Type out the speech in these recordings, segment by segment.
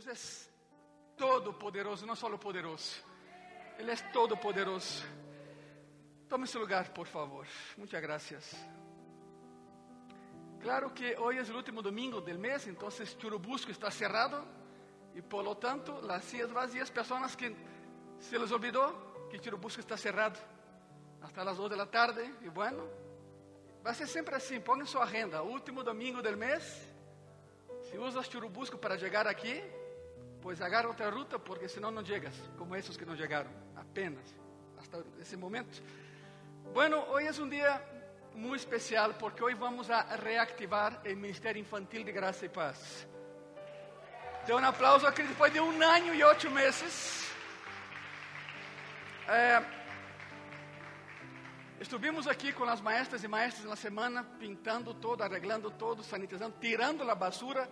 Deus es todopoderoso, no solo poderoso. Él es todopoderoso. Tome su lugar, por favor. Muchas gracias. Claro que hoy es el último domingo del mes, entonces Churubusco está cerrado y por lo tanto las sillas vacías, personas que se les olvidó que Churubusco está cerrado hasta las 2 de la tarde y bueno, va a ser siempre así, pongan su agenda, último domingo del mes, si usas Churubusco para llegar aquí, pues agarra otra ruta porque si no, no llegas, como esos que no llegaron, apenas, hasta ese momento. Bueno, hoy es un día muy especial porque hoy vamos a reactivar el Ministerio Infantil de Gracia y Paz. De un aplauso a Cris después de un año y ocho meses. Eh, estuvimos aquí con las maestras y maestras en la semana pintando todo, arreglando todo, sanitizando, tirando la basura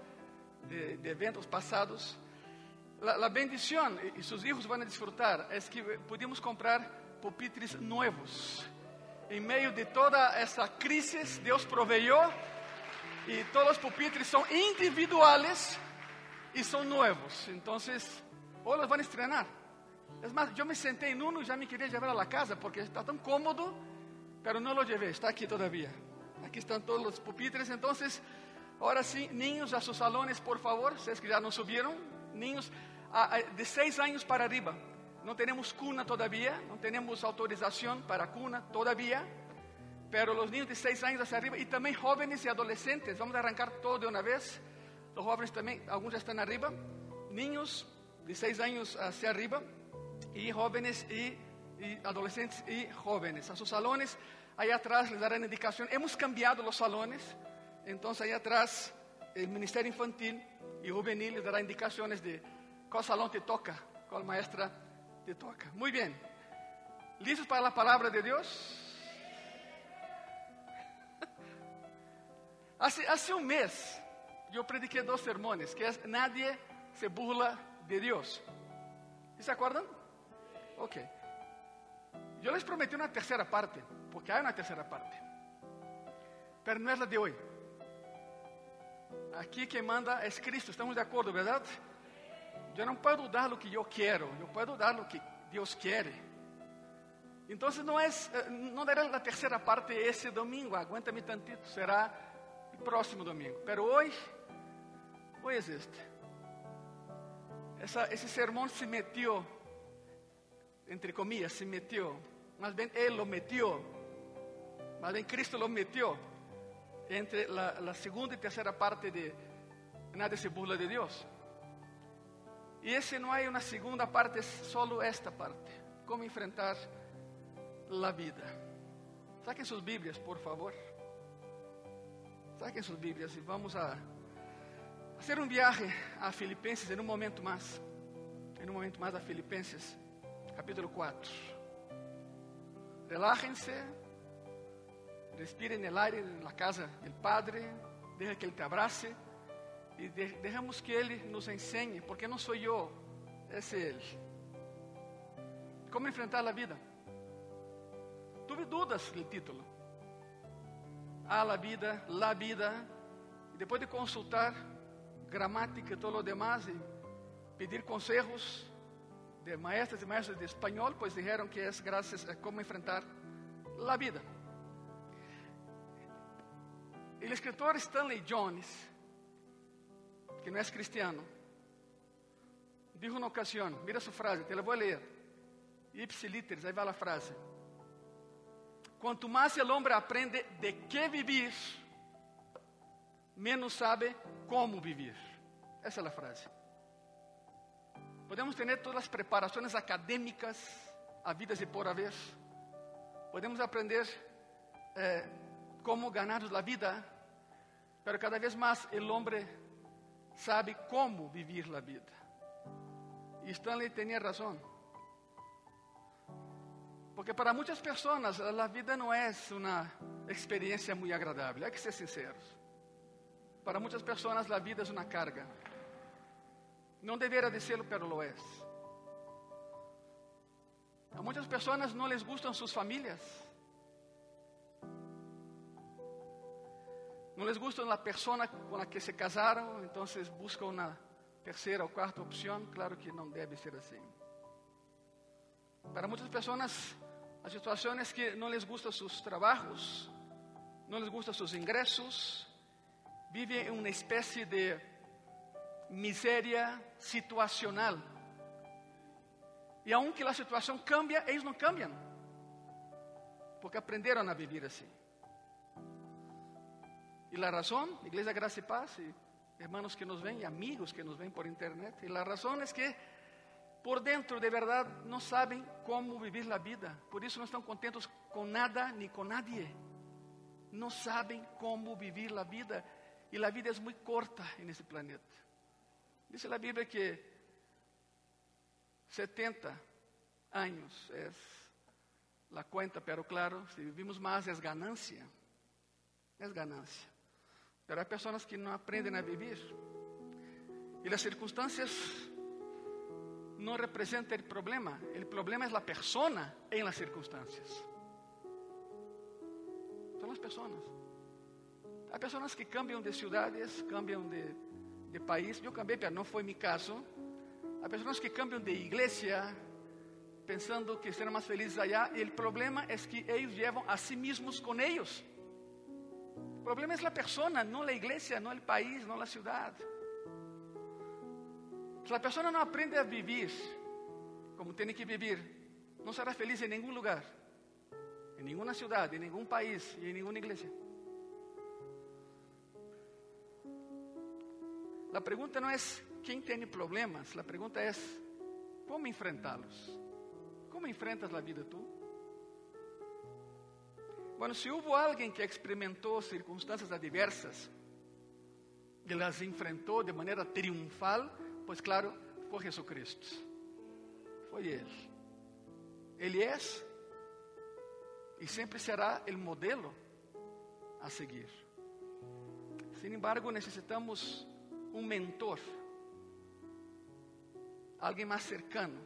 de, de eventos pasados. La, bendición, y sus hijos van a disfrutar, es que pudimos comprar pupitres nuevos. En medio de toda esa crisis, Dios proveyó y todos los pupitres son individuales y son nuevos. Entonces, hoy los van a estrenar. Es me senté en uno y ya me quería llevar a casa porque está tan cómodo, pero no lo llevé, está aquí todavía. Aquí están todos los pupitres. Entonces, ahora sí, niños a sus salones, por favor, ustedes que ya no subieron, niños de seis años para arriba. No tenemos cuna todavía, no tenemos autorización para cuna todavía, pero los niños de seis años hacia arriba y también jóvenes y adolescentes, vamos a arrancar todo de una vez. Los jóvenes también, algunos ya están arriba, niños de seis años hacia arriba y jóvenes y, adolescentes y jóvenes. A sus salones, allá atrás les darán indicación. Hemos cambiado los salones, entonces allá atrás el Ministerio Infantil y Juvenil les dará indicaciones de cuál salón te toca, cuál maestra te toca. Muy bien. ¿Listos para la palabra de Dios? Hace, un mes yo prediqué dos sermones, que es Nadie se burla de Dios. ¿Se acuerdan? Ok. Yo les prometí una tercera parte, porque hay una tercera parte. Pero no es la de hoy. Aquí quien manda es Cristo, estamos de acuerdo, ¿verdad? Yo no puedo dar lo que yo quiero, yo puedo dar lo que Dios quiere. Entonces no es, no daré la tercera parte ese domingo, aguántame tantito, será el próximo domingo. Pero hoy, hoy es este. Esa, ese sermón se metió, entre comillas, se metió. Más bien Él lo metió, más bien Cristo lo metió entre la, la segunda y tercera parte de Nadie se burla de Dios. Y ese no hay una segunda parte, es solo esta parte. Cómo enfrentar la vida. Saquen sus Biblias, por favor. Saquen sus Biblias y vamos a hacer un viaje a Filipenses en un momento más. En un momento más a Filipenses, capítulo 4. Relájense, respiren el aire en la casa del Padre, deja que Él te abrace y de, dejamos que Él nos enseñe, porque no soy yo, es Él. ¿Cómo enfrentar la vida? Tuve dudas del título. A la vida, la vida. Y después de consultar gramática y todo lo demás y pedir consejos de maestras y maestros de español, pues dijeron que es gracias a cómo enfrentar la vida. El escritor Stanley Jones que no es cristiano, dijo una ocasión, mira su frase, te la voy a leer. Ipsiliteris, ahí va la frase. Cuanto más el hombre aprende de qué vivir, menos sabe cómo vivir. Esa es la frase. Podemos tener todas las preparaciones académicas, habidas y por haber. Podemos aprender eh, cómo ganar la vida, pero cada vez más el hombre sabe como vivir a vida. E Stanley tinha razão. Porque para muitas pessoas a vida não é uma experiência muito agradável, hay que ser sinceros. Para muitas pessoas a vida é uma carga. Não deveria de serlo, pero lo é. A muitas pessoas não les gustam suas famílias. Não les gusta la persona con la que se casaron, entonces buscan una terceira ou quarta opção, claro que não deve ser assim. Para muitas pessoas, a situação é que não les gustam seus trabalhos, não les gustam seus ingressos, vivem em uma espécie de miséria situacional. E aunque a situação cambia, eles não cambiam, porque aprenderam a viver assim. E a razão, Igreja Graça e Paz, e hermanos que nos ven e amigos que nos ven por internet, e a razão é que por dentro de verdade não sabem como viver a vida, por isso não estão contentos com nada nem com nadie. Não sabem como viver a vida e a vida é muito corta nesse planeta. Diz a Bíblia que 70 anos é a conta, pero claro, se vivimos mais é ganancia. É ganancia. Pero há pessoas que não aprendem a viver. E as circunstâncias não representam o problema. O problema é a persona em las circunstâncias. São as pessoas. Há pessoas que cambiam de cidades, cambiam de, de país. Eu cambiei, pero não foi meu caso. Há pessoas que cambiam de igreja, pensando que serão mais felizes allá. E o problema é que eles levam a si mesmos com eles. O problema é a pessoa, não a igreja, não o país, não a cidade. Se a pessoa não aprende a viver como tem que viver, não será feliz em nenhum lugar, em nenhuma cidade, em nenhum país e em nenhuma igreja. A pergunta não é quem tem problemas, a pergunta é como enfrentá-los. Como enfrentas a vida tu? Bueno, se houve alguém que experimentou circunstâncias adversas e las enfrentou de maneira triunfal, pois claro, foi Jesucristo. Foi Ele. Ele é e sempre será o modelo a seguir. Sin embargo, necessitamos um mentor, alguém mais cercano.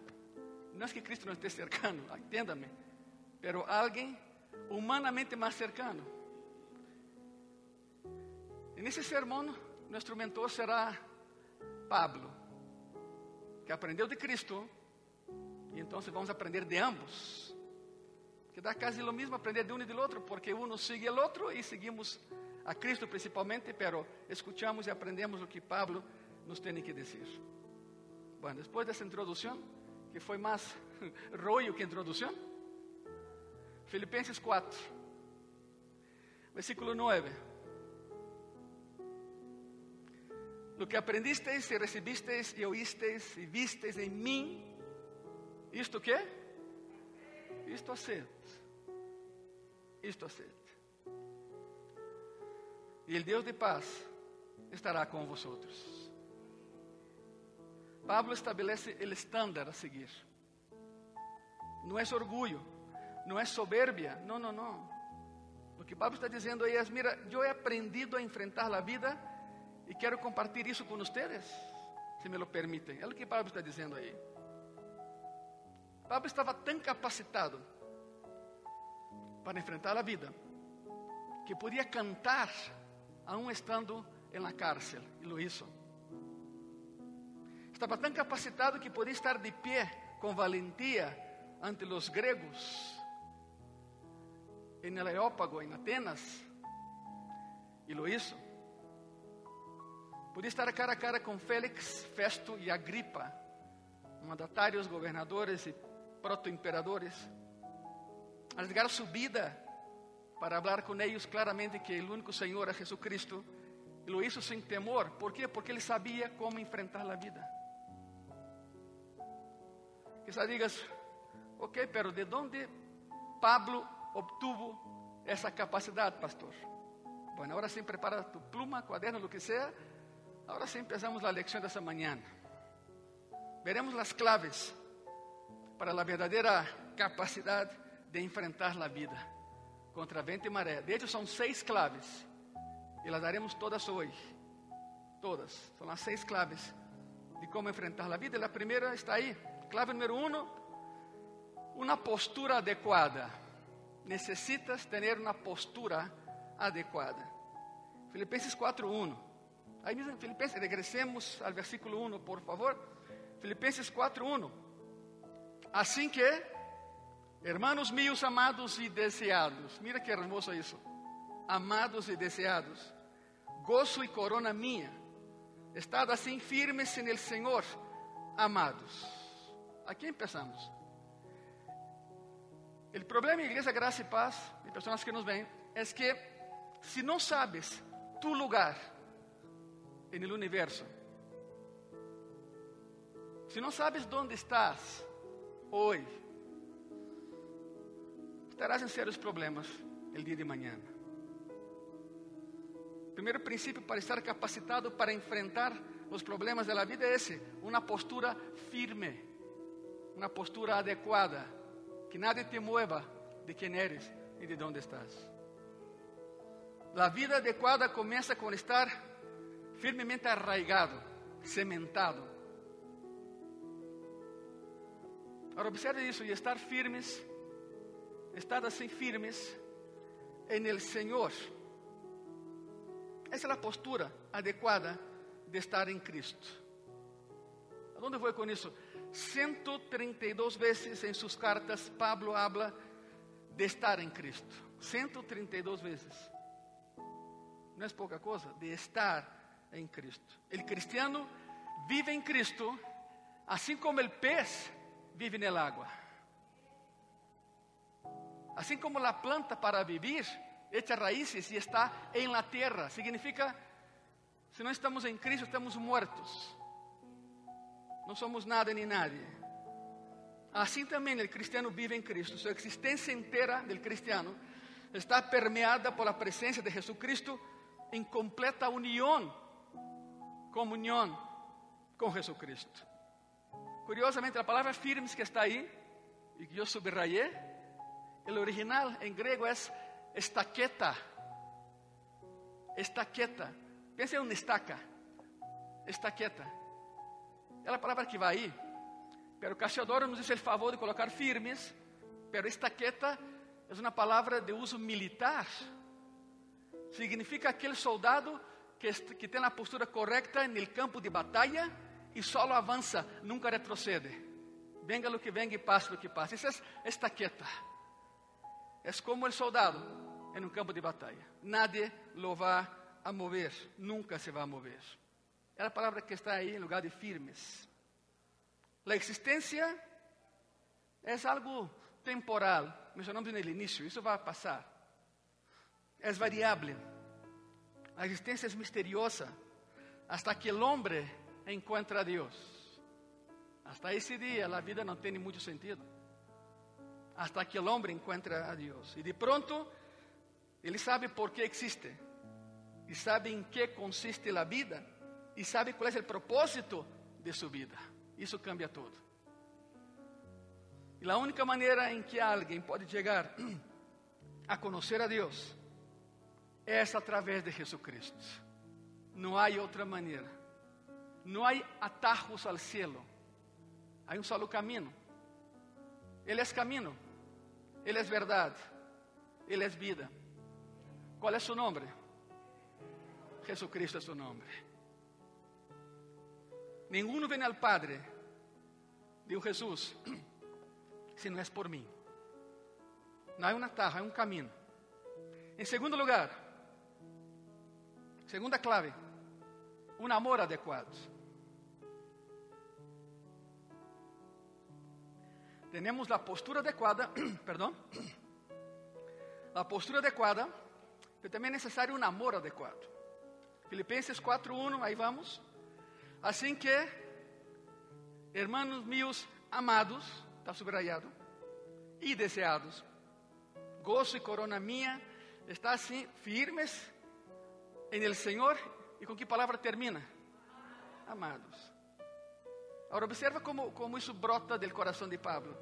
Não é que Cristo não esteja cercano, entenda-me, pero alguém humanamente mais cercano. E nesse sermão, nosso mentor será Pablo, que aprendeu de Cristo, e então vamos aprender de ambos. Que dá quase o mesmo aprender de um e do outro, porque um sigue o outro e seguimos a Cristo principalmente, pero escuchamos e aprendemos o que Pablo nos tem que dizer. Bueno, depois dessa introdução, que foi mais rollo que introdução, Filipenses 4, versículo 9. Lo que aprendisteis e recibisteis e oísteis e visteis em mim, isto que? Isto haced. Isto haced. E o Deus de paz estará com vosotros. Pablo estabelece o estándar a seguir. Não é orgulho, não é soberbia, não, não, não. O que Pablo está dizendo aí é: mira, eu he aprendido a enfrentar a vida e quero compartilhar isso com vocês, se me lo permitem. É o que Pablo está dizendo aí. Pablo estava tão capacitado para enfrentar a vida que podia cantar aún estando na cárcel, e lo hizo. Estava tão capacitado que podia estar de pé com valentia ante os gregos en el Areópago, en Atenas, e lo hizo. Podia estar cara a cara com Félix, Festo e Agripa, mandatários, governadores e proto-imperadores, arriesgar su vida para falar com eles claramente que o único Senhor é Jesucristo, e lo hizo sem temor. ¿Por quê? Porque ele sabia como enfrentar a vida. Quizás digas, ok, pero ¿de onde Pablo obtuvo essa capacidade, pastor? Bueno, agora sim, prepara tu pluma, cuaderno, lo que sea. Agora sim, empezamos a lección dessa manhã. Veremos as claves para a verdadeira capacidade de enfrentar a vida contra vento e maré. De hecho, são seis claves e las daremos todas hoje. Todas. São as seis claves de como enfrentar a vida. A primeira está aí. Clave número um: uma postura adequada. Necessitas ter uma postura adequada. Filipenses 4:1. Ahí mismo en Filipenses, regresemos al versículo 1, por favor. Filipenses 4:1. Assim que, hermanos míos amados e deseados, mira que hermoso isso. Amados e deseados, gozo e corona minha, estad assim firmes en el Senhor, amados. Aqui empezamos. El problema, Igreja Graça e Paz, e pessoas que nos ven, é que se não sabes tu lugar el universo, se não sabes onde estás hoje, estarás em sérios problemas el dia de manhã. Primeiro princípio para estar capacitado para enfrentar os problemas da vida é esse: uma postura firme, uma postura adequada, que nada te mueva de quem eres e de onde estás. A vida adequada começa com estar firmemente arraigado, cementado. Agora observe isso, e estar firmes, estar assim firmes en el Senhor. Essa é a postura adequada de estar em Cristo. Aonde vou com isso? 132 vezes em suas cartas, Pablo habla de estar em Cristo. 132 vezes. Não é pouca coisa, de estar em Cristo. O cristiano vive em Cristo, assim como o pez vive no água. Assim como a planta para vivir echa raíces e está em la tierra. Significa, se não estamos em Cristo, estamos muertos. Não somos nada nem nadie. Assim também o cristiano vive em Cristo. Sua existência inteira do cristiano está permeada por a presença de Jesucristo em completa união, comunhão com Jesucristo. Curiosamente, a palavra firmes que está aí, e que eu subrayé, o original em grego é estaqueta. Estaqueta. Pense em uma estaca. Estaqueta. É a palavra que vai aí. Pero Cassiodoro nos diz o favor de colocar firmes. Pero estaqueta é uma palavra de uso militar. Significa aquele soldado que, que tem a postura correta no campo de batalha e só avança, nunca retrocede. Venga lo que venga e passe lo que passe. Isso é estaqueta. É como o soldado em um campo de batalha. Nadie lo va a mover, nunca se va a mover. É a palavra que está aí em lugar de firmes. A existência é algo temporal. Mencionamos no início, isso vai passar. É variável. A existência é misteriosa hasta que o homem encontra a Deus. Hasta esse dia a vida não tem muito sentido. Hasta que o homem encontra a Deus. E de pronto, ele sabe por que existe. E sabe em que consiste a vida. E sabe qual é o propósito de sua vida. Isso cambia tudo. E a única maneira em que alguém pode chegar a conhecer a Deus é através de Jesucristo. Não há outra maneira. Não há atajos ao cielo. Há um solo caminho. Ele é caminho. Ele é verdade. Ele é vida. Qual é seu nome? Jesucristo é seu nome. Nenhum vem ao Padre, dijo Jesus, se não é por mim. Não há um atalho, há um caminho. Em segundo lugar, segunda clave, um amor adequado. Temos a postura adequada, perdão, a postura adequada, mas também é necessário um amor adequado. Filipenses 4:1, aí vamos. Assim que, hermanos míos amados, está subrayado, e deseados, gozo e corona minha, está assim, firmes em el Senhor, e com que palavra termina? Amados. Agora observa como, como isso brota do coração de Pablo.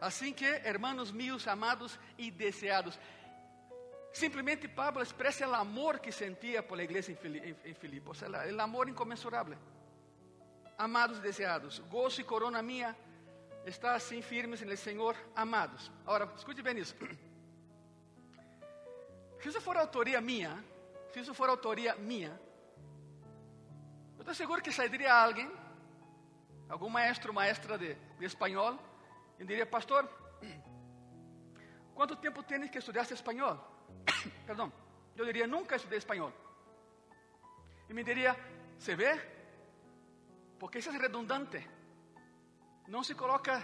Assim que, hermanos míos amados e deseados, Simplesmente Pablo expressa o amor que sentia por a igreja em Filipos, o amor incomensurável amados deseados, gozo e corona minha está assim firmes no Senhor, amados. Agora, escute bem isso. Se isso for autoria minha, se isso for autoria minha, Eu estou seguro que sairia alguém, algum maestro maestra de, de espanhol, e diria, pastor, quanto tempo tens que estudar espanhol? Perdão, eu diria, nunca estudei espanhol. E me diria, se vê? Porque isso é redundante. Não se coloca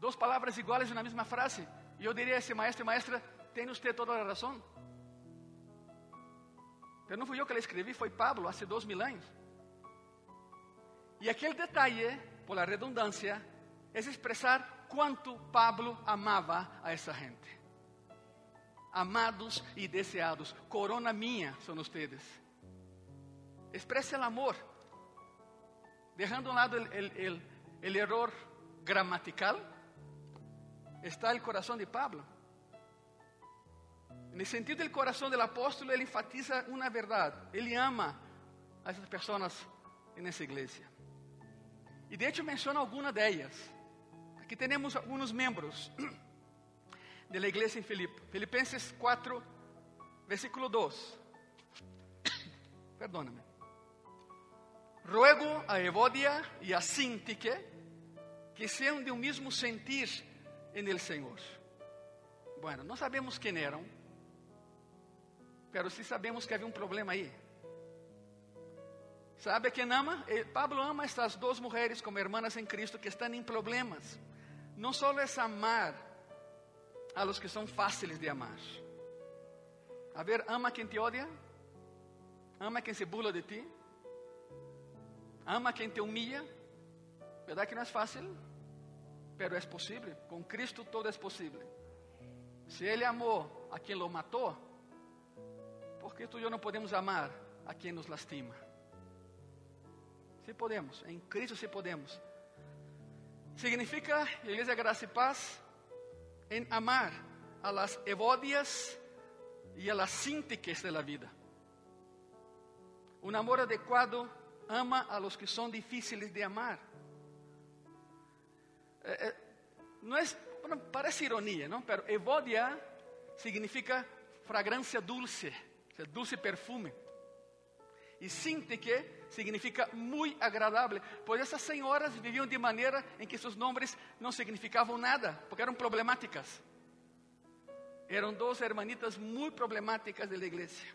duas palavras iguais na mesma frase. E eu diria a esse maestro e maestra, tem você toda a razão. Mas não fui eu que le escrevi, foi Pablo, há dois mil anos. E aquele detalhe, por la redundância, é expressar quanto Pablo amava a essa gente. Amados e deseados, corona minha são vocês. Expresse o amor, deixando a um lado o erro gramatical, está o coração de Pablo. No sentido do coração do apóstolo, ele enfatiza uma verdade. Ele ama a essas pessoas nessa igreja. E de hecho menciona algumas delas. Aqui temos alguns membros da igreja em Filipe. Filipenses 4, versículo 2. Perdóname. Ruego a Evodia e a Sintique que sejam de um mesmo sentir en el Senhor. Bueno, não sabemos quem eram, pero sí sabemos que havia um problema aí. ¿Sabe quem ama? Eh, Pablo ama estas duas mulheres como hermanas em Cristo que estão em problemas. Não só é amar a los que são fáceis de amar. A ver, ama quem te odia, ama quem se burla de ti, ama quem te humilha. Verdade que não é fácil? Pero é possível. Com Cristo todo é possível. Se Ele amou a quem lo matou, por que tu e eu não podemos amar a quem nos lastima? Se podemos, em Cristo se podemos. Significa, Igreja Graça e Paz, em amar a las evodias e a las síntiques de la vida. Um amor adequado ama a los que são difíceis de amar. Eh, eh, não é, bueno, parece ironia, não? Pero evodia significa fragrância dulce, dulce perfume. E sintique significa muito agradável, pois essas senhoras viviam de maneira em que seus nomes não significavam nada, porque eram problemáticas. Eram duas hermanitas muito problemáticas da igreja.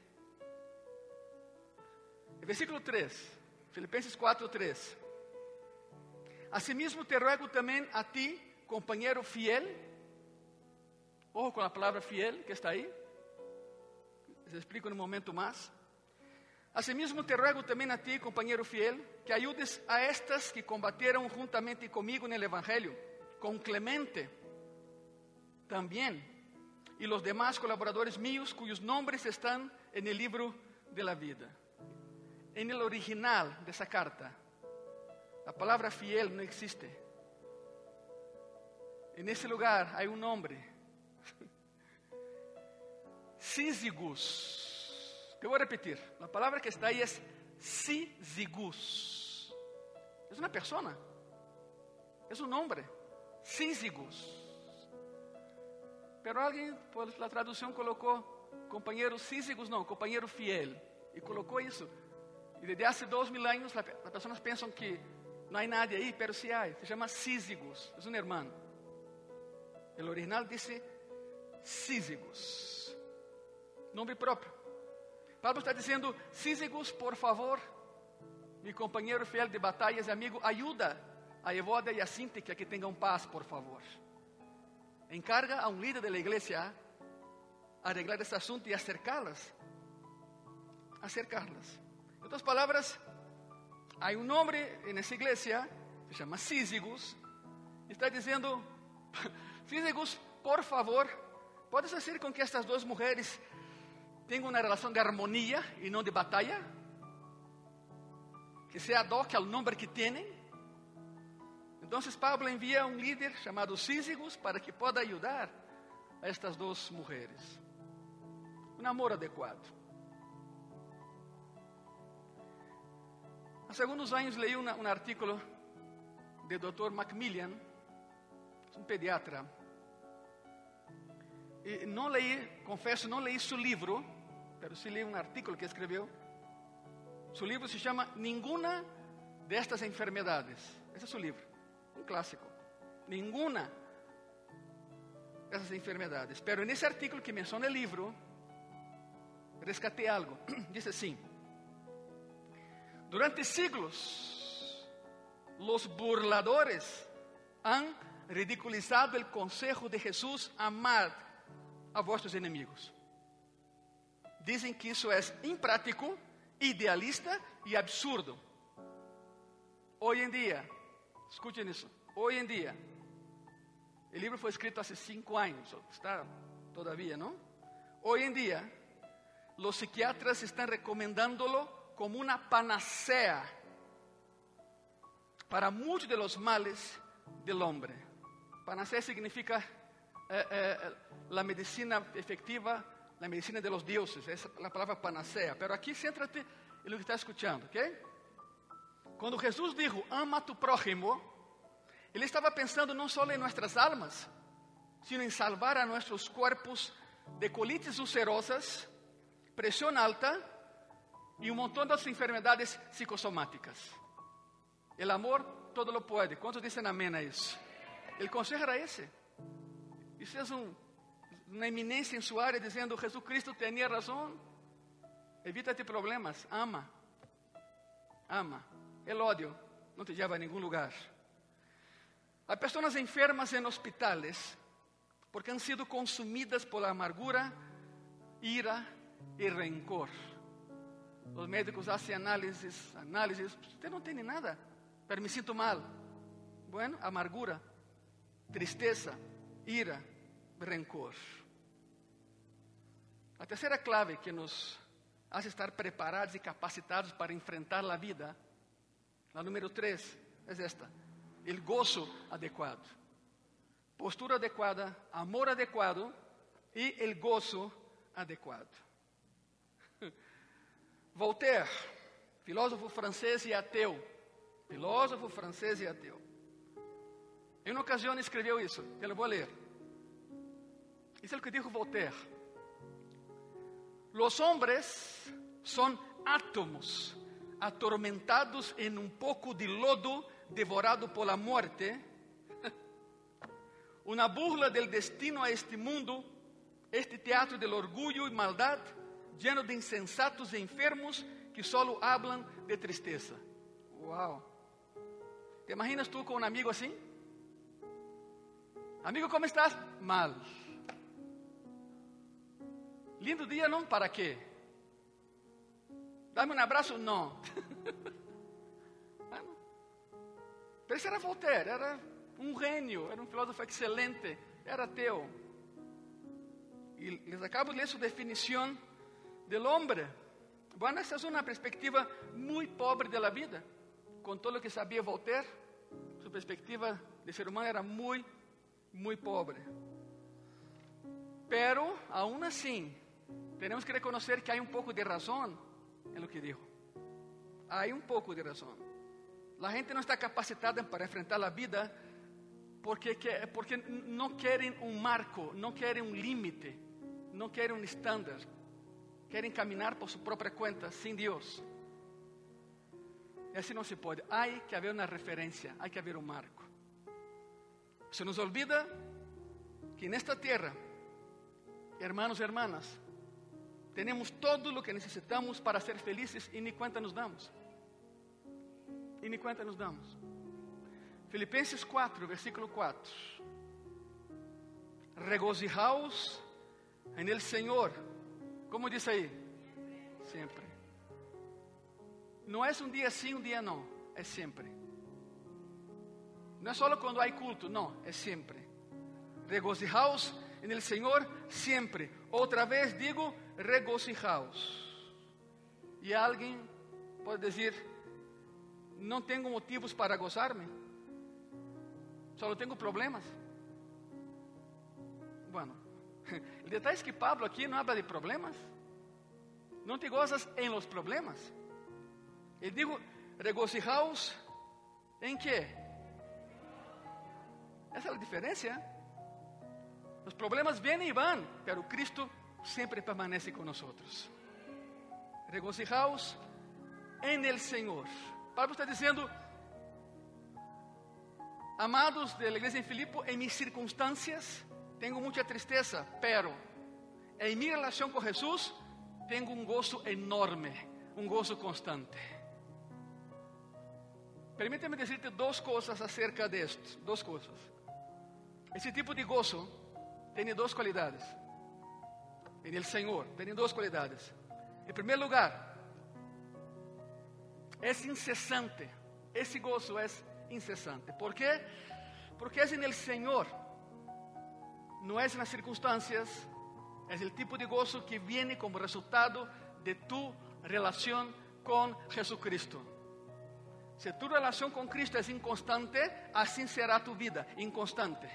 Versículo 3, Filipenses 4, 3. Asimismo te ruego também a ti, companheiro fiel. Ojo com a palavra fiel que está aí. Les explico um momento mais. Asimismo te ruego também a ti, companheiro fiel, que ayudes a estas que combateram juntamente comigo no Evangelho, com Clemente também, e los demás colaboradores míos cujos nombres estão en el libro de la vida. En el original de esa carta, la palabra fiel no existe. En ese lugar hay un nombre. Sísigus. Te voy a repetir. La palabra que está ahí es Sísigus. Es una persona. Es un nombre. Sísigus. Pero alguien por la traducción colocó compañero Sísigus, no, compañero fiel. Y colocó eso. Y desde hace dos mil años las personas piensan que não há nadie aí, pero sí hay. Se chama Sísigos. É um irmão. O original disse Sísigos. Nome próprio. Pablo está dizendo: Sísigos, por favor, meu companheiro fiel de batalhas e amigo, ajuda a Evoda e a Síntica que tenham paz, por favor. Encarga a um líder da igreja a arreglar e acercá-las. Em outras palavras, Há um homem nessa igreja, se chama Sísigos, está dizendo: Sísigos, por favor, ¿puedes fazer com que estas duas mulheres tenham uma relação de harmonia e não de batalha? Que seja doc ao nome que têm. Então, Pablo envia um líder chamado Sísigos para que possa ajudar a estas duas mulheres. Um amor adequado. Há alguns anos li um, artículo do Dr. Macmillan, um pediatra. E não li, confesso, não li seu livro, mas sim li um artículo que escreveu. Su livro se chama Ninguna de estas enfermedades. Esse é seu livro, um clássico. Ninguna dessas enfermedades. Pero nesse artículo que menciona o livro, rescatei algo. Diz assim: Durante siglos, los burladores han ridiculizado el consejo de Jesús: amad a vuestros enemigos. Dizem que isso é imprático, idealista e absurdo. Hoje em dia, escute isso, hoje em dia, o livro foi escrito há cinco anos, está todavía, não? Hoje em dia, os psiquiatras estão recomendándolo como uma panacea para muitos de los males del hombre. Panacea significa eh, eh, la medicina efectiva, la medicina de los dioses, esa es la palabra panacea. Pero aquí céntrate en lo que está escuchando, ¿ok? Cuando Jesús dijo, ama a tu prójimo, Ele estava pensando não só em nossas almas, sino em salvar a nossos corpos de colites ulcerosas, pressão alta e um montão de outras enfermedades psicossomáticas. O amor todo lo pode. Quantos dizem amém a isso? O conselho era esse. Isso é um, uma eminência em sua área dizendo: Jesus Cristo tinha razão. Evita-te problemas. Ama. Ama. El ódio não te leva a nenhum lugar. Há pessoas enfermas em hospitales porque han sido consumidas por la amargura, ira e rencor. Os médicos hacen análisis, análisis, usted não tem nada, pero me sinto mal. Bueno, amargura, tristeza, ira, rencor. A terceira clave que nos hace estar preparados e capacitados para enfrentar a vida, a número três, é esta: o gozo adequado. Postura adequada, amor adequado e o gozo adequado. Voltaire, filósofo francês e ateu, filósofo francês e ateu. Em uma ocasião escreveu isso, eu vou ler. Isso é o que disse Voltaire. Los hombres son átomos atormentados en un poco de lodo devorado por la muerte, una burla del destino a este mundo, este teatro del orgullo y maldad, lleno de insensatos e enfermos que solo hablan de tristeza. Wow. ¿Te imaginas tú con un amigo así? Amigo, ¿cómo estás? Mal. Lindo dia, não? Para quê? Dá-me um abraço? Não. Pero esse era Voltaire, era um gênio, era um filósofo excelente, era ateu. E les acabo de ler sua definição del hombre. Bueno, essa é uma perspectiva muito pobre da vida. Com todo o que sabia Voltaire, sua perspectiva de ser humano era muito, muito pobre. Pero, aún assim, temos que reconhecer que há um pouco de razão em lo que dijo. Há um pouco de razão. A gente não está capacitada para enfrentar a vida porque, porque querem um marco, não querem um limite, não querem um estándar. Querem caminhar por sua própria conta, sem Deus. E assim não se pode. Há que haver uma referência, há que haver um marco. Se nos olvida que nesta terra, hermanos e hermanas, temos todo o que necessitamos para ser felizes e nem conta nos damos. E nem conta nos damos. Filipenses 4, versículo 4. Regozijaos en el Senhor. Como diz aí? Sempre. Não é um dia sim, um dia não. É sempre. Não é só quando há culto, não. É sempre. Regozijaos en el Senhor sempre. Outra vez digo, regocijaos. E alguém pode dizer: Não tenho motivos para gozar-me, só tenho problemas. Bueno, o detalhe é que Pablo aqui não habla de problemas, não te gozas em los problemas. Ele digo: regocijaos em que? Essa é a diferença. Os problemas vêm e vão, pero Cristo sempre permanece nós. Regocijaos en el Señor. Pablo está dizendo, amados de la iglesia en Filipo, en mis tengo mucha tristeza, pero en mi relación con Jesús tengo un gozo enorme, un gozo constante. Permíteme decirte dos cosas acerca de esto, dos cosas. Esse tipo de gozo tem duas qualidades. En el Senhor, tem duas qualidades. Em primeiro lugar, é incessante. Esse gozo é incessante. ¿Por quê? Porque é en el Senhor, não é nas circunstâncias, é o tipo de gozo que viene como resultado de tu relação com Jesucristo. Se tu relação com Cristo é inconstante, assim será tu vida, inconstante.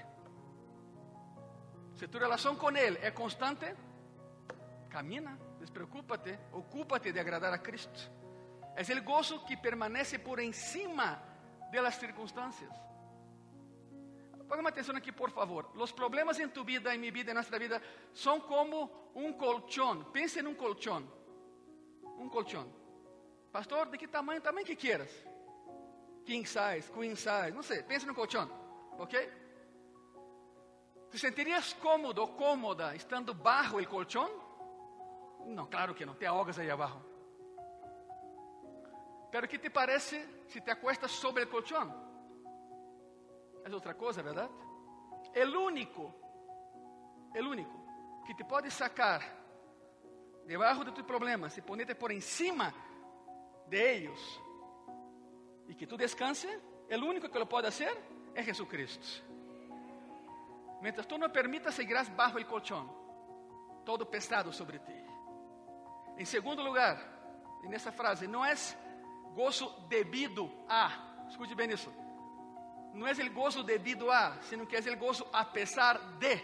Se tu relação com Ele é constante, camina, despreocúpate, ocúpate de agradar a Cristo. É o gozo que permanece por encima de las circunstâncias. Ponga atenção aqui, por favor. Os problemas em tu vida, em minha vida, em nossa vida, são como um colchão. Pense em um colchão. Um colchão. Pastor, de que tamanho? Tamanho que quieras. King size, queen size, não sei. Pense no colchão, ok? ¿Te sentirías cómodo o cómoda estando bajo el colchón? No, claro que no, te ahogas ahí abajo. Pero ¿qué te parece si te acuestas sobre el colchón? Es otra cosa, ¿verdad? El único, el único que te puede sacar debajo de tus problemas y ponerte por encima de ellos y que tú descanses, el único que lo puede hacer es Jesucristo. Mientras tú no permitas, seguirás bajo el colchón, todo pesado sobre ti. En segundo lugar, en esa frase, no es gozo debido a, escute bem isso, não é o gozo debido a, sino que é o gozo a pesar de.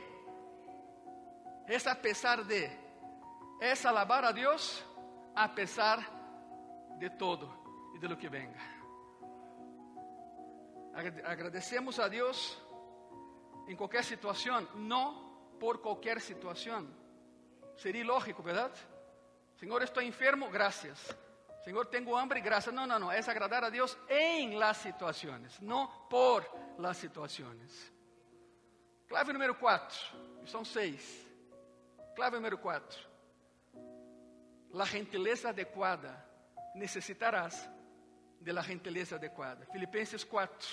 Es a pesar de. Es alabar a Deus a pesar de todo e de lo que venga. Agradecemos a Deus em qualquer situação, não por qualquer situação. Seria ilógico, verdade? Senhor, estou enfermo, graças. Senhor, tenho hambre, graças. Não, não, não. É agradar a Deus em las situações, não por las situações. Clave número 4. São seis. Clave número 4. La gentileza adequada. Necessitarás de la gentileza adequada. Filipenses 4.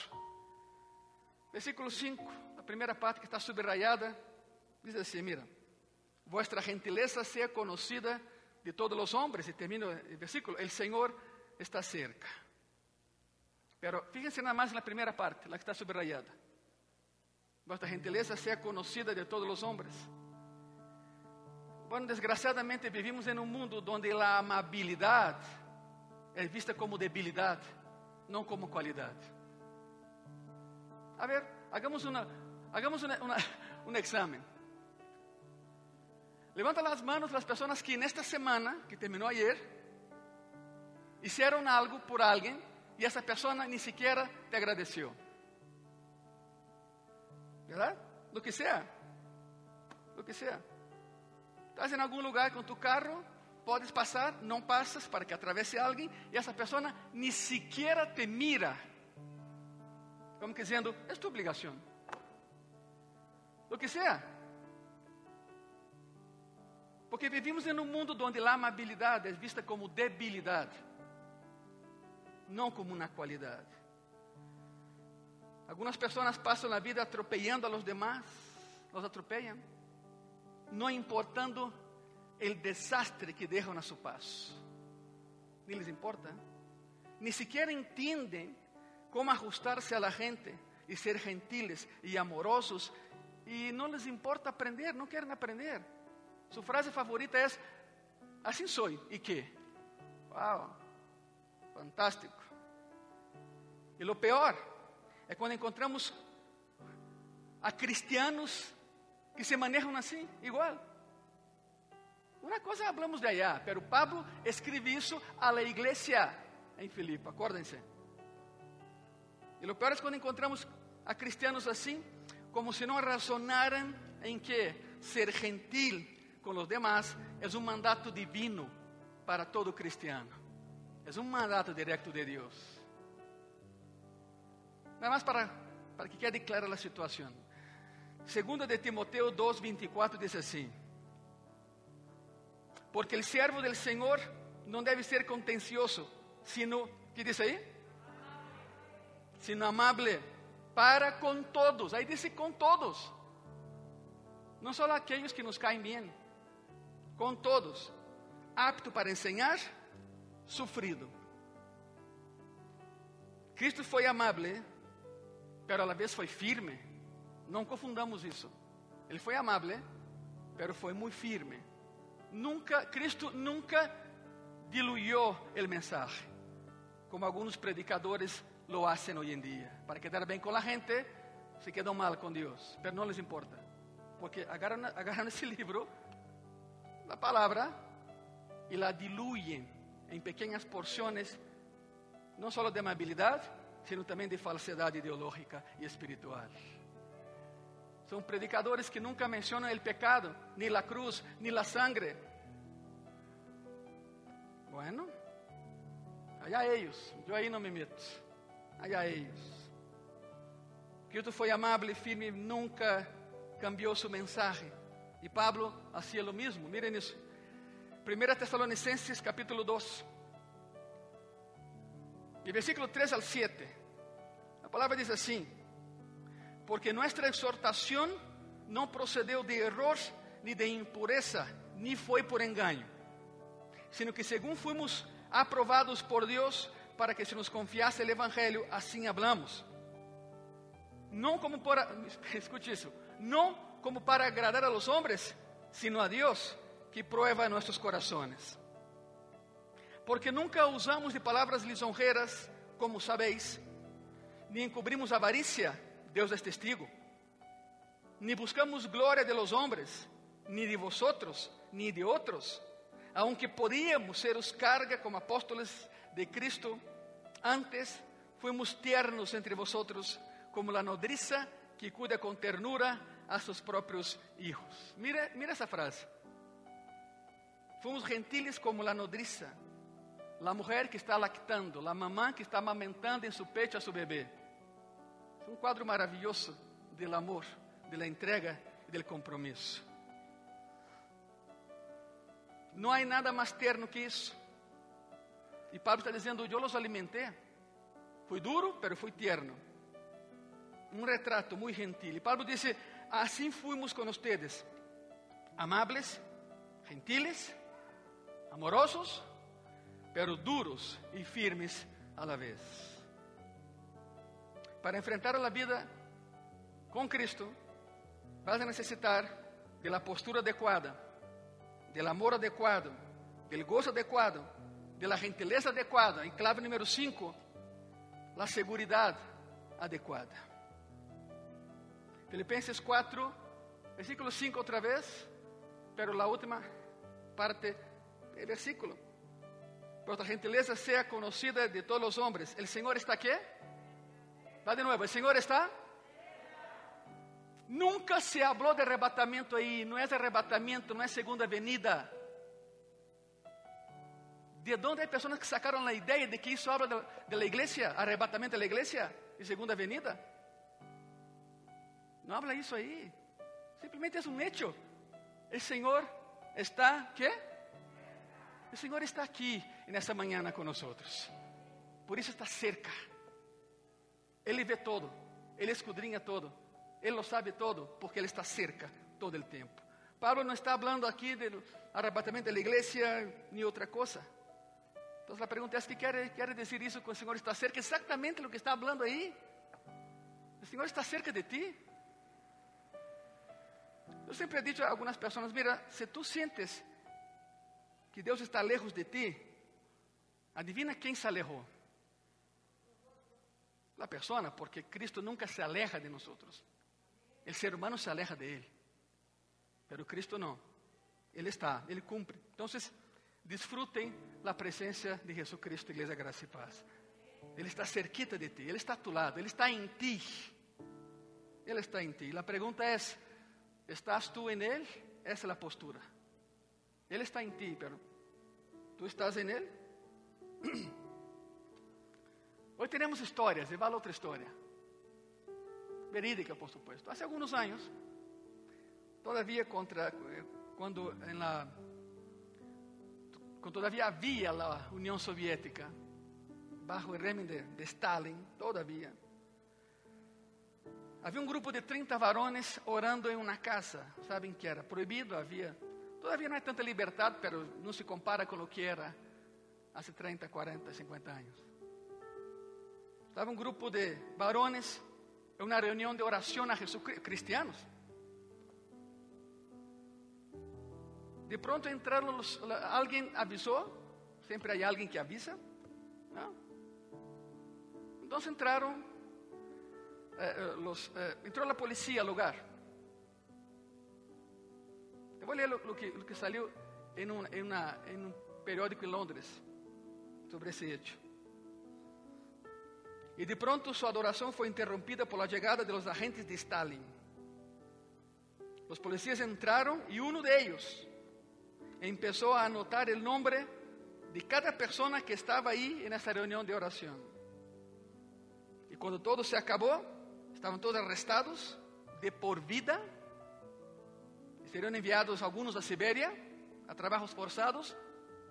Versículo 5 primeira parte que está subrayada, diz assim: Mira, vuestra gentileza sea conocida de todos os homens, e termina o versículo: El Senhor está cerca. Pero fíjense nada mais na primeira parte, la que está subrayada. Vuestra gentileza sea conocida de todos os homens. Bueno, desgraciadamente vivimos em um mundo onde a amabilidade é vista como debilidade, não como qualidade. A ver, hagamos uma, Hagamos una, una, un examen. Levanta las manos las personas que en esta semana, que terminó ayer, hicieron algo por alguien y esa persona ni siquiera te agradeció. ¿Verdad? Lo que sea. Lo que sea. Estás en algún lugar con tu carro, puedes pasar, no pasas para que atravese alguien y esa persona ni siquiera te mira. Como diciendo, es tu obligación lo que sea. Porque vivimos em um mundo onde a amabilidade é vista como debilidade, não como uma qualidade. Algumas pessoas passam a vida atropelando a los demás, los atropellam, não importando o desastre que deixam a seu passo. Nem lhes importa. Ni siquiera entendem como ajustar-se a la gente e ser gentiles e amorosos e não lhes importa aprender, não querem aprender. Sua frase favorita é: Assim sou. E que? Uau, fantástico. E o pior é quando encontramos a cristianos que se manejam assim, igual. Uma coisa hablamos de allá, pero Pablo escreve isso a la iglesia em Filipe, acordem-se. E o pior é quando encontramos a cristianos assim, como si no razonaran en que ser gentil con los demás es un mandato divino para todo cristiano. É um mandato direto de Deus. Nada mais para, para que quede clara a situação. Segunda de Timoteo 2, 24 diz assim: Porque o servo del Senhor não deve ser contencioso, sino, que diz aí? Sino amable para com todos. Aí diz com todos. Não só aqueles que nos caem bem, com todos. Apto para ensinar, sofrido. Cristo foi amável, pero a la vez foi firme. Não confundamos isso. Ele foi amável, pero foi muito firme. Nunca, Cristo nunca diluyó o mensaje, como alguns predicadores lo hacen hoy en día. Para quedar bem com a gente, se quedam mal com Deus, pero não les importa. Porque agarran, agarran esse livro, a palavra, e la diluyen em pequenas porções, não só de amabilidade, sino também de falsidade ideológica e espiritual. São predicadores que nunca mencionam o pecado, nem a cruz, nem a sangre. Bueno, allá eles, eu aí não me meto. Allá eles. Cristo foi amável e firme, nunca cambiou sua mensagem. E Pablo hacía lo mesmo. Miren isso. 1 Tessalonicenses capítulo 2. E versículo 3 al 7. A palavra diz assim: porque nuestra exhortación no procedeu de error, ni de impureza, ni foi por engaño, sino que según fuimos aprobados por Dios para que se nos confiase el Evangelio, assim hablamos. Não como para, escute isso, não como para agradar a los hombres, sino a Dios que prueba nuestros corazones. Porque nunca usamos de palavras lisonjeras, como sabéis, ni encubrimos avaricia, Deus é testigo. Ni buscamos glória de los hombres, ni de vosotros, ni de outros, aunque podíamos seros carga como apóstoles de Cristo, antes fuimos tiernos entre vosotros, como la nodriza que cuida com ternura a seus próprios hijos. Mira, mira essa frase. Fomos gentiles como la nodriza, la mujer que está lactando, la mamá que está amamentando em seu pecho a seu bebê. Um quadro maravilhoso do amor, da entrega e do compromisso. Não há nada mais terno que isso. E Pablo está dizendo: Eu os alimentei. Fui duro, mas fui tierno. Um retrato muito gentil. E Pablo disse: Assim fuimos com vocês, amables, gentiles, amorosos, pero duros e firmes a la vez para enfrentar a vida com Cristo, vas a necessitar de la postura adequada, del amor adequado, del gozo adequado, de la gentileza adequada. E clave número 5, la seguridad adequada. Filipenses 4, versículo 5 outra vez, pero la última parte del versículo. Por a gentileza sea conocida de todos los hombres. El Señor está aquí. Va de nuevo, ¿el Señor está? Nunca se habló de arrebatamento aí, não é arrebatamento, não é segunda venida. De onde há pessoas que sacaram a ideia de que isso habla da igreja, arrebatamento da igreja e segunda venida? Não habla isso aí. Simplesmente é um hecho. O Senhor está, ¿quê? O Senhor está aqui nessa manhã conosco. Por isso está cerca. Ele vê todo, ele escudrinha todo, ele lo sabe todo, porque ele está cerca todo o tempo. Pablo não está falando aqui do arrebatamento da igreja nem outra coisa. Então a pergunta é: que quer, quer dizer isso que o Senhor está cerca? Exatamente o que está falando aí. O Senhor está cerca de ti. Eu sempre dicho a algumas pessoas: mira, se tu sientes que Deus está lejos de ti, adivina quem se alejou la persona, porque Cristo nunca se aleja de nosotros. El ser humano se aleja de Él, pero Cristo no. Él está, Él cumple. Entonces, disfruten la presencia de Jesucristo, Iglesia Gracia y Paz. Él está cerquita de ti, Él está a tu lado, Él está en ti. Él está en ti. La pregunta es, ¿estás tú en Él? Esa es la postura. Él está en ti, pero ¿tú estás en Él? Hoy tenemos historias, y va la otra historia. Verídica, por supuesto. Hace algunos años, todavía contra, eh, cuando en la, cuando todavía había la Unión Soviética, bajo el régimen de, de Stalin, todavía, havia um grupo de 30 varones orando em uma casa. Sabem que era proibido, havia. Todavia não é tanta liberdade, mas não se compara com o que era há 30, 40, 50 anos. Estava um grupo de varones em uma reunião de oração a Jesus, cristianos. De pronto entraram, los, alguém avisou, sempre há alguém que avisa. ¿no? Então entraram eh, los, eh, entró la policía al lugar. Te voy a leer lo, que, salió en en un periódico en Londres sobre ese hecho. Y de pronto su adoración fue interrumpida por la llegada de los agentes de Stalin. Los policías entraron y uno de ellos empezó a anotar el nombre de cada persona que estaba ahí en esa reunión de oración. Y cuando todo se acabó, estavam todos arrestados de por vida, seriam enviados alguns a Sibéria a trabalhos forçados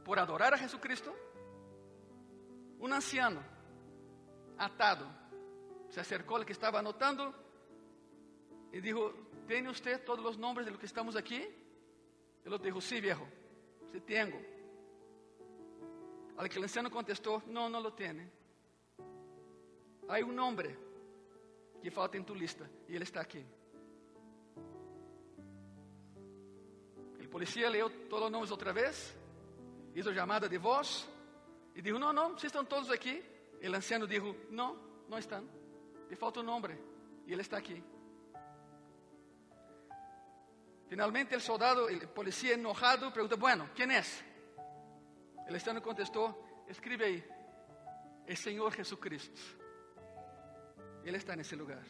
por adorar a Jesucristo. Um anciano atado se acercou ao que estava anotando e disse: Tem você todos os nomes de lo que estamos aqui? Ele disse: Sim, sí, viejo, sí tenho. Al que o anciano contestou: Não, não lo tiene. Há um nome que falta em tu lista e ele está aqui. O polícia leu todos os nomes outra vez, hizo chamada de voz e disse: Não, não, vocês estão todos aqui. O anciano disse: Não, não estão. Te falta um nome e ele está aqui. Finalmente o soldado, o policía enojado, pergunta: Bueno, quem é? O anciano contestou: Escribe aí, é Senhor Jesucristo. Ele está nesse lugar.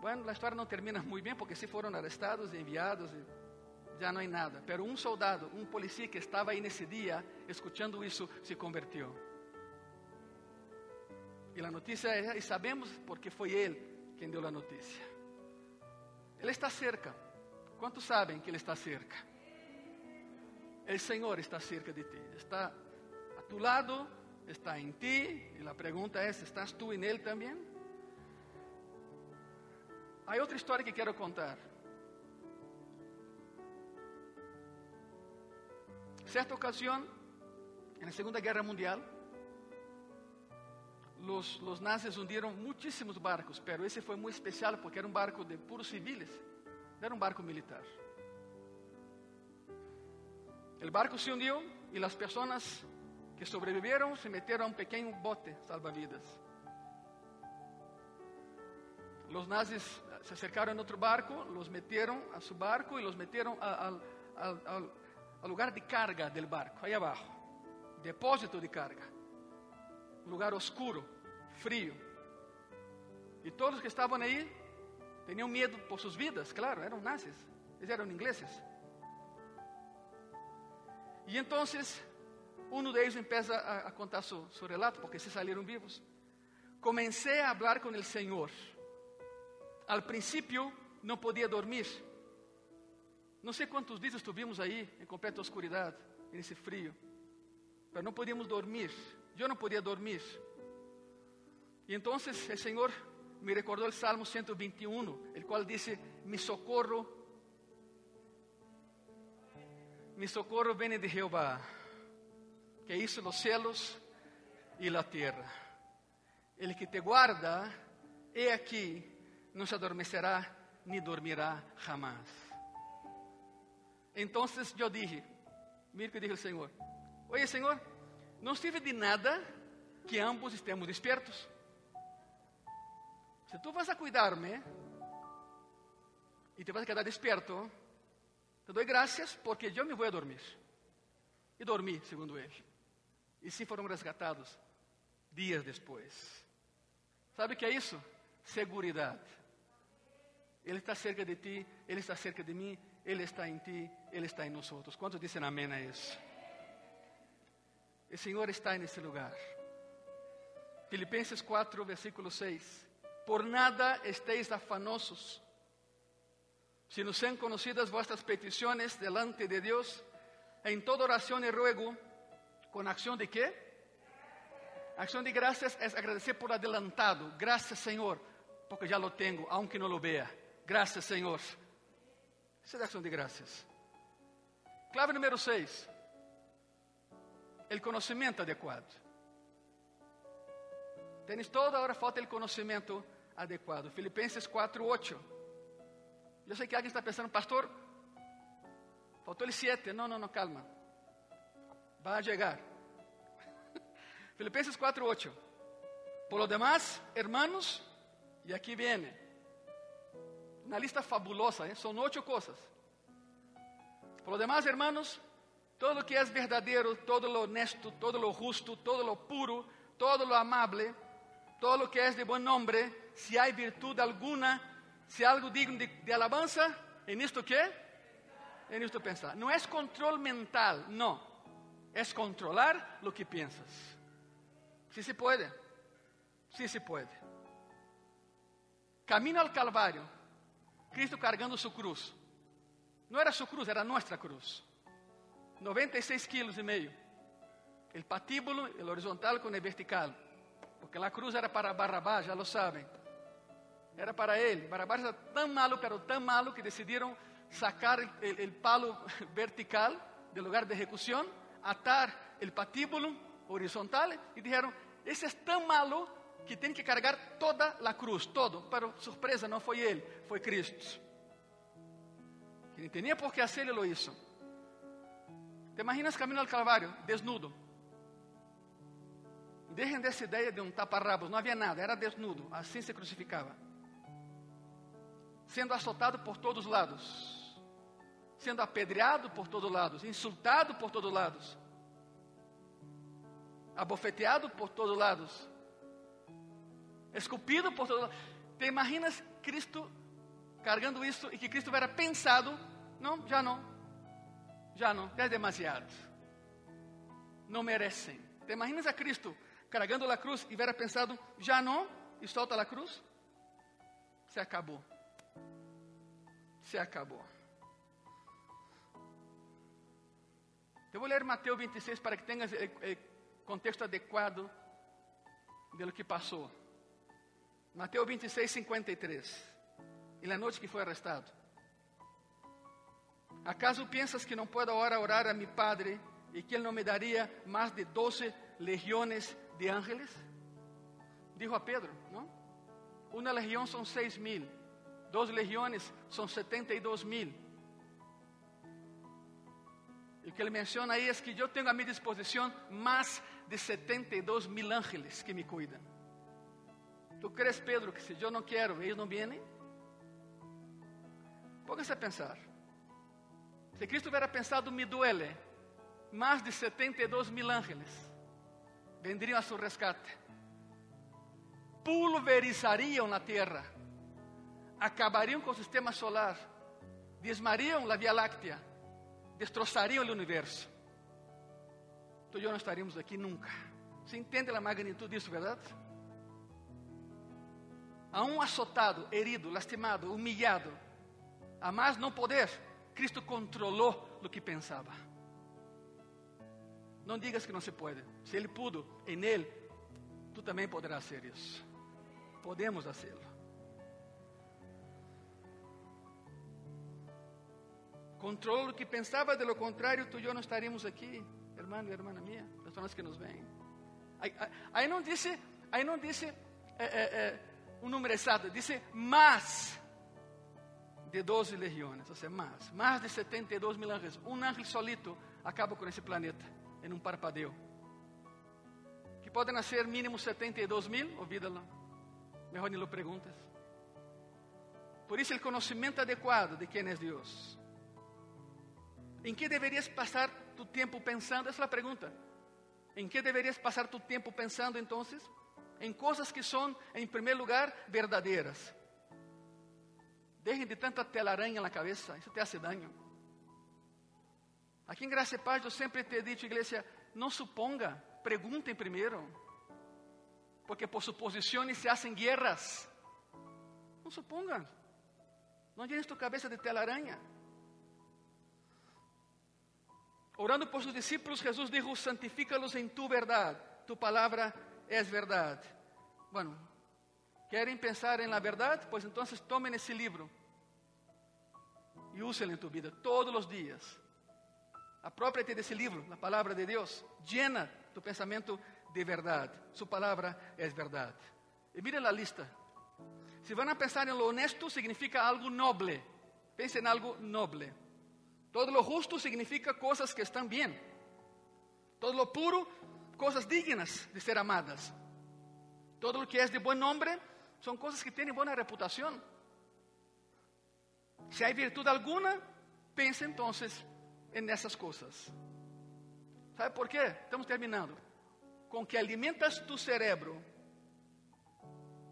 Bueno, a história não termina muito bem porque se foram arrestados e enviados e já não há nada. Pero um soldado, um policía que estava aí nesse dia, escutando isso, se convertiu. E a notícia é, e sabemos porque foi ele quem deu a notícia. Ele está cerca. Quantos sabem que ele está cerca? O Senhor está cerca de ti. Está a tu lado está en ti. Y la pregunta es, ¿estás tú en él también? Hay otra historia que quiero contar. Cierta ocasión, en la Segunda Guerra Mundial, los, los, nazis hundieron muchísimos barcos, pero ese fue muy especial porque era un barco de puros civiles, no era un barco militar. El barco se hundió y las personas que sobreviveram se meteram a um pequeno bote salva-vidas. Os nazis se acercaram em outro barco, los meteram a su barco e los meteram al lugar de carga del barco, aí abaixo. Depósito de carga. Um lugar oscuro, frio. E todos que estavam aí tinham medo por suas vidas, claro, eram nazis, eles eram ingleses. E então um deles empieza a, a contar seu, seu relato, porque se saíram vivos. Comecei a falar com o Senhor. Al princípio, não podia dormir. Não sei quantos dias estuvimos aí, em completa escuridão, nesse frio. Mas não podíamos dormir. Eu não podia dormir. E então o Senhor me recordou o Salmo 121, o qual disse: Mi socorro, mi socorro vem de Jeová que hizo los cielos y la tierra. El que te guarda, he aquí, no se adormecerá ni dormirá jamás. Entonces yo dije, mira que dijo el Señor, oye Señor, no sirve de nada que ambos estemos despiertos. Se tú vas a cuidarme y te vas a quedar despierto, te doy gracias porque yo me voy a dormir. E dormi, segundo ele. E sim foram resgatados dias depois. Sabe o que é isso? Seguridade. Ele está cerca de ti, Ele está cerca de mim, Ele está em ti, Ele está em nós outros. Quantos dizem amém a isso? O Senhor está nesse lugar. Filipenses 4, versículo 6. Por nada estéis afanosos, sino sean conocidas vuestras peticiones delante de Dios, en toda oración y ruego, con acción de qué? Acción de gracias es agradecer por adelantado. Gracias, Señor, porque ya lo tengo, aunque no lo vea. Gracias, Señor. Esa es acción de gracias. Clave número 6. El conocimiento adecuado. Tienes todo, ahora falta el conocimiento adecuado. Filipenses 4, 8. Eu sei que alguém está pensando, pastor, faltou ele 7. Não, não, não, calma. Vai chegar. Filipenses 4, 8. Por lo demás, hermanos, e aqui viene. Uma lista fabulosa, ¿eh? são oito coisas. Por lo demás, hermanos, todo lo que es verdadero, todo lo honesto, todo lo justo, todo lo puro, todo lo amable, todo lo que es de buen nombre, si hay virtud alguna, si algo digno de, de alabanza, ¿en esto qué? En esto pensar. No es control mental, no. Es controlar lo que piensas. Sí se puede. Sí se puede. Camino al Calvario. Cristo cargando su cruz. No era su cruz, era nuestra cruz. 96 quilos y medio. El patíbulo, el horizontal con el vertical. Porque la cruz era para Barrabás, ya lo saben. Era para ele. Barrabás era tão malo, pero tão malo, que decidiram sacar o palo vertical do lugar de execução, atar o patíbulo horizontal e disseram: Esse é tão malo que tem que carregar toda a cruz, todo. Pero surpresa, não foi ele, foi Cristo. Nem tinha por que hacerlo, lo hizo. Te imaginas caminho ao Calvário, desnudo. Dejen dessa ideia de um taparrabos, não havia nada, era desnudo, assim se crucificava sendo açotado por todos os lados, sendo apedreado por todos os lados, insultado por todos os lados, abofeteado por todos os lados, esculpido por todos os lados. Te imaginas Cristo carregando isso e que Cristo hubiera pensado, não, já não, já não, já é demasiado, não merecem. Te imaginas a Cristo carregando a cruz e hubiera pensado, já não, e solta a cruz? Se acabou se acabou. Eu vou ler Mateus 26 para que tenhas o contexto adequado de lo que passou. Mateus 26, 53. E na noite que foi arrestado. ¿Acaso pensas que não puedo ahora orar a mi Padre e que Ele não me daria mais de doze legiones de ángeles? Dijo a Pedro, não? Uma legião são seis mil. Dos legiones são 72 mil. O que ele menciona aí é que eu tenho a minha disposição mais de 72 mil ángeles que me cuidam. ¿Tu crees, Pedro, que se eu não quero, eles não vêm? Póngase a pensar. Se Cristo hubiera pensado, me duele, mais de 72 mil ángeles venderiam a seu rescate, pulverizariam na terra acabariam com o sistema solar, diezmariam a Via Láctea, destroçariam o universo. Tu e eu não estaríamos aqui nunca. Você entende a magnitude disso, verdade? A um açotado, herido, lastimado, humilhado, a mais não poder, Cristo controlou o que pensava. Não digas que não se pode. Se Ele pudo em Ele, tu também poderás ser isso. Podemos fazê-lo. Controlo que pensava de lo contrário, tu e eu não estaríamos aqui, irmão e irmã minha, pessoas que nos veem. Aí, não disse, aí não disse é, é, é, um número exato, disse mais de 12 legiões, ou seja, mais, mais de 72 mil anjos. Um anjo solito acaba com esse planeta em um parpadeo. Que podem nascer mínimo 72 mil, olvídalo, melhor nem lo perguntas. Por isso, o conhecimento adequado de quem é Deus ¿En qué deberías pasar tu tiempo pensando? Esa es la pregunta. ¿En qué deberías pasar tu tiempo pensando entonces? En cosas que son, en primer lugar, verdaderas. Dejen de tanta telaraña en la cabeza, eso te hace daño. Aqui em Graça e Paz eu sempre te dicho, igreja, não suponga, perguntem primeiro. porque por suposiciones se hacen guerras. No supongan. No llenes tu cabeza de telaraña. Orando por sus discípulos, Jesús dijo, santifícalos en tu verdad. Tu palabra es verdad. Bueno, ¿quieren pensar en la verdad? Pues entonces tomen ese libro y úsenlo en tu vida todos los días. Apropiate de ese libro, la palabra de Dios. Llena tu pensamiento de verdad. Su palabra es verdad. Y miren la lista. Si van a pensar en lo honesto, significa algo noble. Piensen en algo noble. Todo lo justo significa cosas que están bien. Todo lo puro, cosas dignas de ser amadas. Todo lo que es de buen nombre son cosas que tienen buena reputación. Si hay virtud alguna, pense entonces en esas cosas. ¿Sabe por qué? Estamos terminando. Con que alimentas tu cerebro,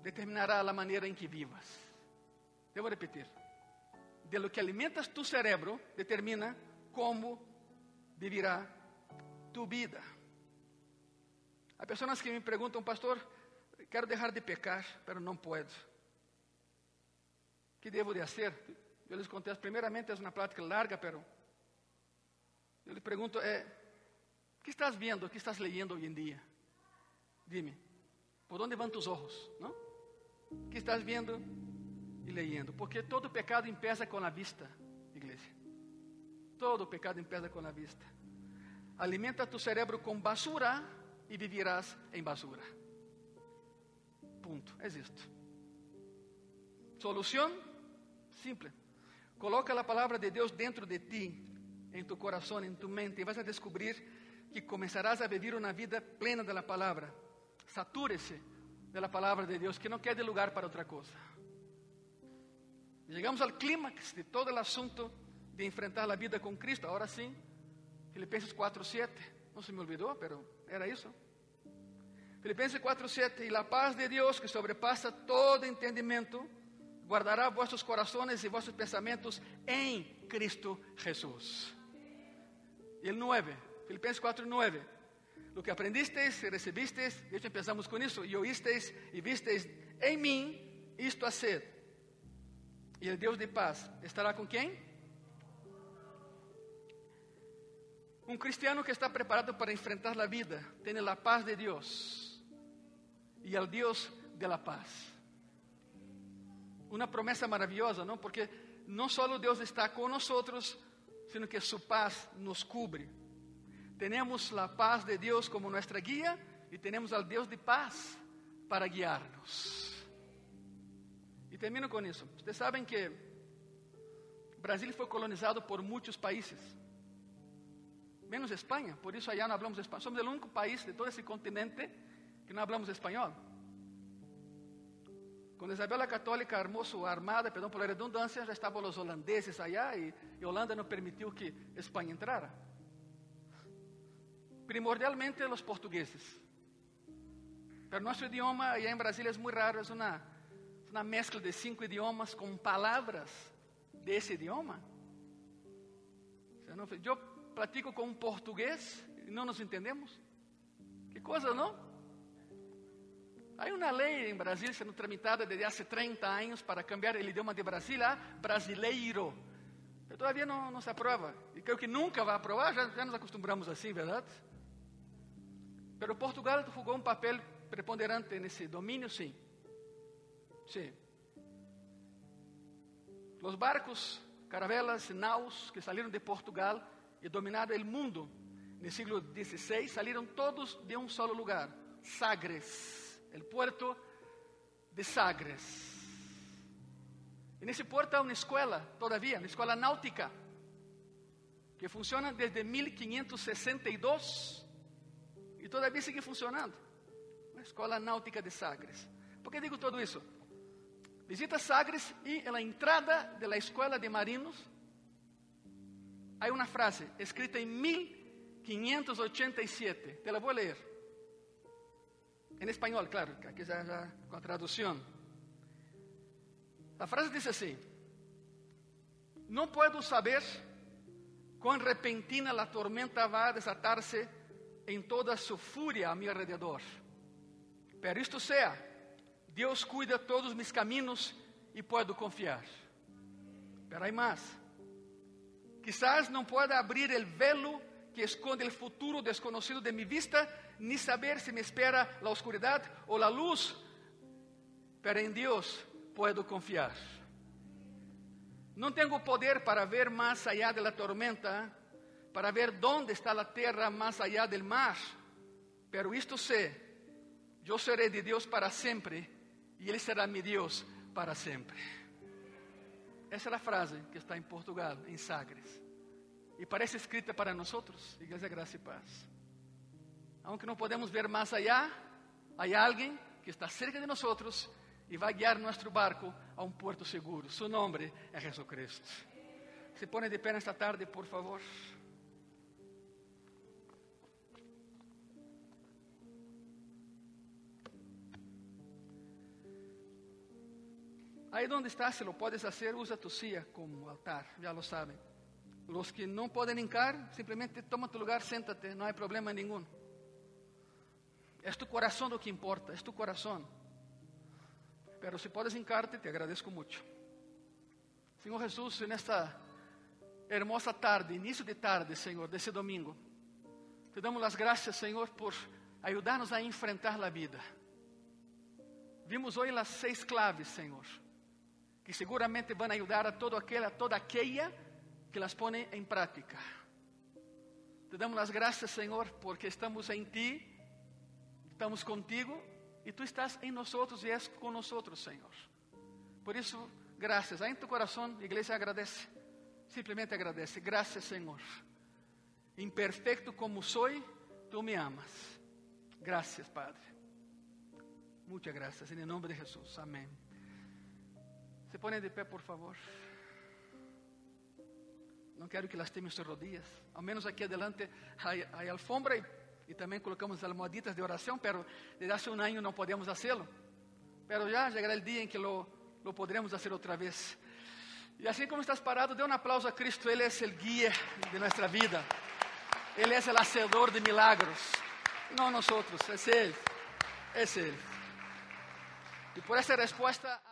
determinará la manera en que vivas. Debo repetir. De lo que alimentas tu cerebro, determina cómo vivirá tu vida. Hay personas que me preguntan, pastor, quero dejar de pecar, pero não puedo. O que devo de hacer? Eu lhes contesto, primeiramente é uma plática larga, pero eu lhe pergunto, é, o que estás vendo, o que estás leyendo hoje em dia? Dime, por onde vão tus ojos, não? O que estás vendo leyendo? Porque todo pecado empieza com a vista, igreja. Todo pecado empieza com a vista. Alimenta tu cerebro com basura e vivirás em basura. Punto. É isto. Solução? Simples. Coloca a palavra de Deus dentro de ti, em tu coração, em tu mente, e vas a descobrir que começarás a viver uma vida plena da palavra. Satúrese da palavra de Deus, que não quede lugar para outra coisa. Chegamos ao clímax de todo o assunto de enfrentar a vida com Cristo. Agora sim, Filipenses 4:7. Não se me olvidou, pero era isso. Filipenses 4:7 e a paz de Deus que sobrepassa todo entendimento guardará vossos corações e vossos pensamentos em Cristo Jesus. E el 9, Filipenses 4:9. Lo que aprendisteis e recebisteis, de hecho empezamos com isso, e oísteis e visteis mim, isto a ser. E o Deus de paz estará com quem? Um cristiano que está preparado para enfrentar a vida tem a paz de Deus e o Deus de la paz. Uma promessa maravilhosa, não? Porque não só Deus está com nós, sino que Sua paz nos cubre. Temos a paz de Deus como nossa guia e temos al Deus de paz para guiar-nos. Termino com isso. Vocês sabem que Brasil foi colonizado por muitos países, menos Espanha, por isso allá não hablamos espanhol. Somos o único país de todo esse continente que não hablamos espanhol. Quando Isabel a Católica armou sua armada, perdão pela redundância, já estavam os holandeses allá e, e Holanda não permitiu que Espanha entrara. Primordialmente os portugueses. Pero nosso idioma allá em Brasília é muito raro, é uma, uma mescla de cinco idiomas com palavras desse idioma. Eu platico com um português e não nos entendemos. Que coisa, não? Há uma lei em Brasil sendo tramitada desde há 30 anos para cambiar o idioma de Brasil a brasileiro. Pero todavía não, se aprova. E creio que nunca vai aprovar, já, nos acostumbramos assim, verdade? Pero Portugal jogou um papel preponderante nesse domínio, sim. Sim. Os barcos, caravelas, naus que saíram de Portugal e dominaram o mundo no século XVI, saíram todos de um solo lugar, Sagres, o puerto de Sagres. E nesse porto há uma escola, todavia, uma escola náutica, que funciona desde 1562 e todavia sigue funcionando. Uma escola náutica de Sagres. Por que digo tudo isso? Visita Sagres e na entrada da escola de marinos há uma frase escrita em 1587. Te la vou ler. Em espanhol, claro, aqui já, já com a tradução. A frase diz assim: Não puedo saber quão repentina a tormenta vai desatar-se em toda sua fúria a meu alrededor. Pero isto sea, Deus cuida todos mis caminos e puedo confiar. Pero hay más. Quizás não pueda abrir el velo que esconde el futuro desconocido de mi vista, ni saber si me espera la oscuridad o la luz, pero en Dios puedo confiar. Não tenho poder para ver mais allá de la tormenta, para ver dónde está la tierra más allá del mar, pero isto sé, yo seré de Dios para sempre e Ele será mi Deus para sempre. Essa é a frase que está em Portugal, em Sagres. E parece escrita para nós, Igreja Graça e Paz. Aunque não podemos ver mais allá, há alguém que está cerca de nós e vai guiar nosso barco a um porto seguro. Su nome é Jesus Cristo. Se põe de pé nesta tarde, por favor. Aí onde está, se lo puedes fazer, usa tu silla como altar, já lo sabem. Os que não podem hincar, simplesmente toma tu lugar, senta-te, não há problema nenhum. É tu coração o que importa, é tu coração. Pero se puedes hincarte, te agradeço muito. Senhor Jesus, nesta hermosa tarde, início de tarde, Senhor, desse domingo, te damos as graças, Senhor, por ajudar-nos a enfrentar a vida. Vimos hoje as seis claves, Senhor que seguramente vão ajudar a todo aquele, a toda aquela que las pone em prática. Te damos as graças, Senhor, porque estamos em Ti, estamos contigo e Tu estás em nós e és com nós, Senhor. Por isso, graças. Aí em tu coração, a igreja agradece. Simplesmente agradece. Graças, Senhor. Imperfeito como sou, Tu me amas. Graças, Padre. Muitas graças. Em nome de Jesus. Amém. Se põe de pé, por favor. Não quero que lastimem suas rodillas. Ao menos aqui adelante há, alfombra e, e também colocamos almohaditas de oração, pero desde hace um ano não podemos fazê-lo. Pero já chegará o dia em que lo, lo podremos fazer outra vez. E assim como estás parado, dê um aplauso a Cristo. Ele é o guia de nossa vida. Ele é o hacedor de milagros. Não nós outros, é Ele. É Ele. E por essa resposta.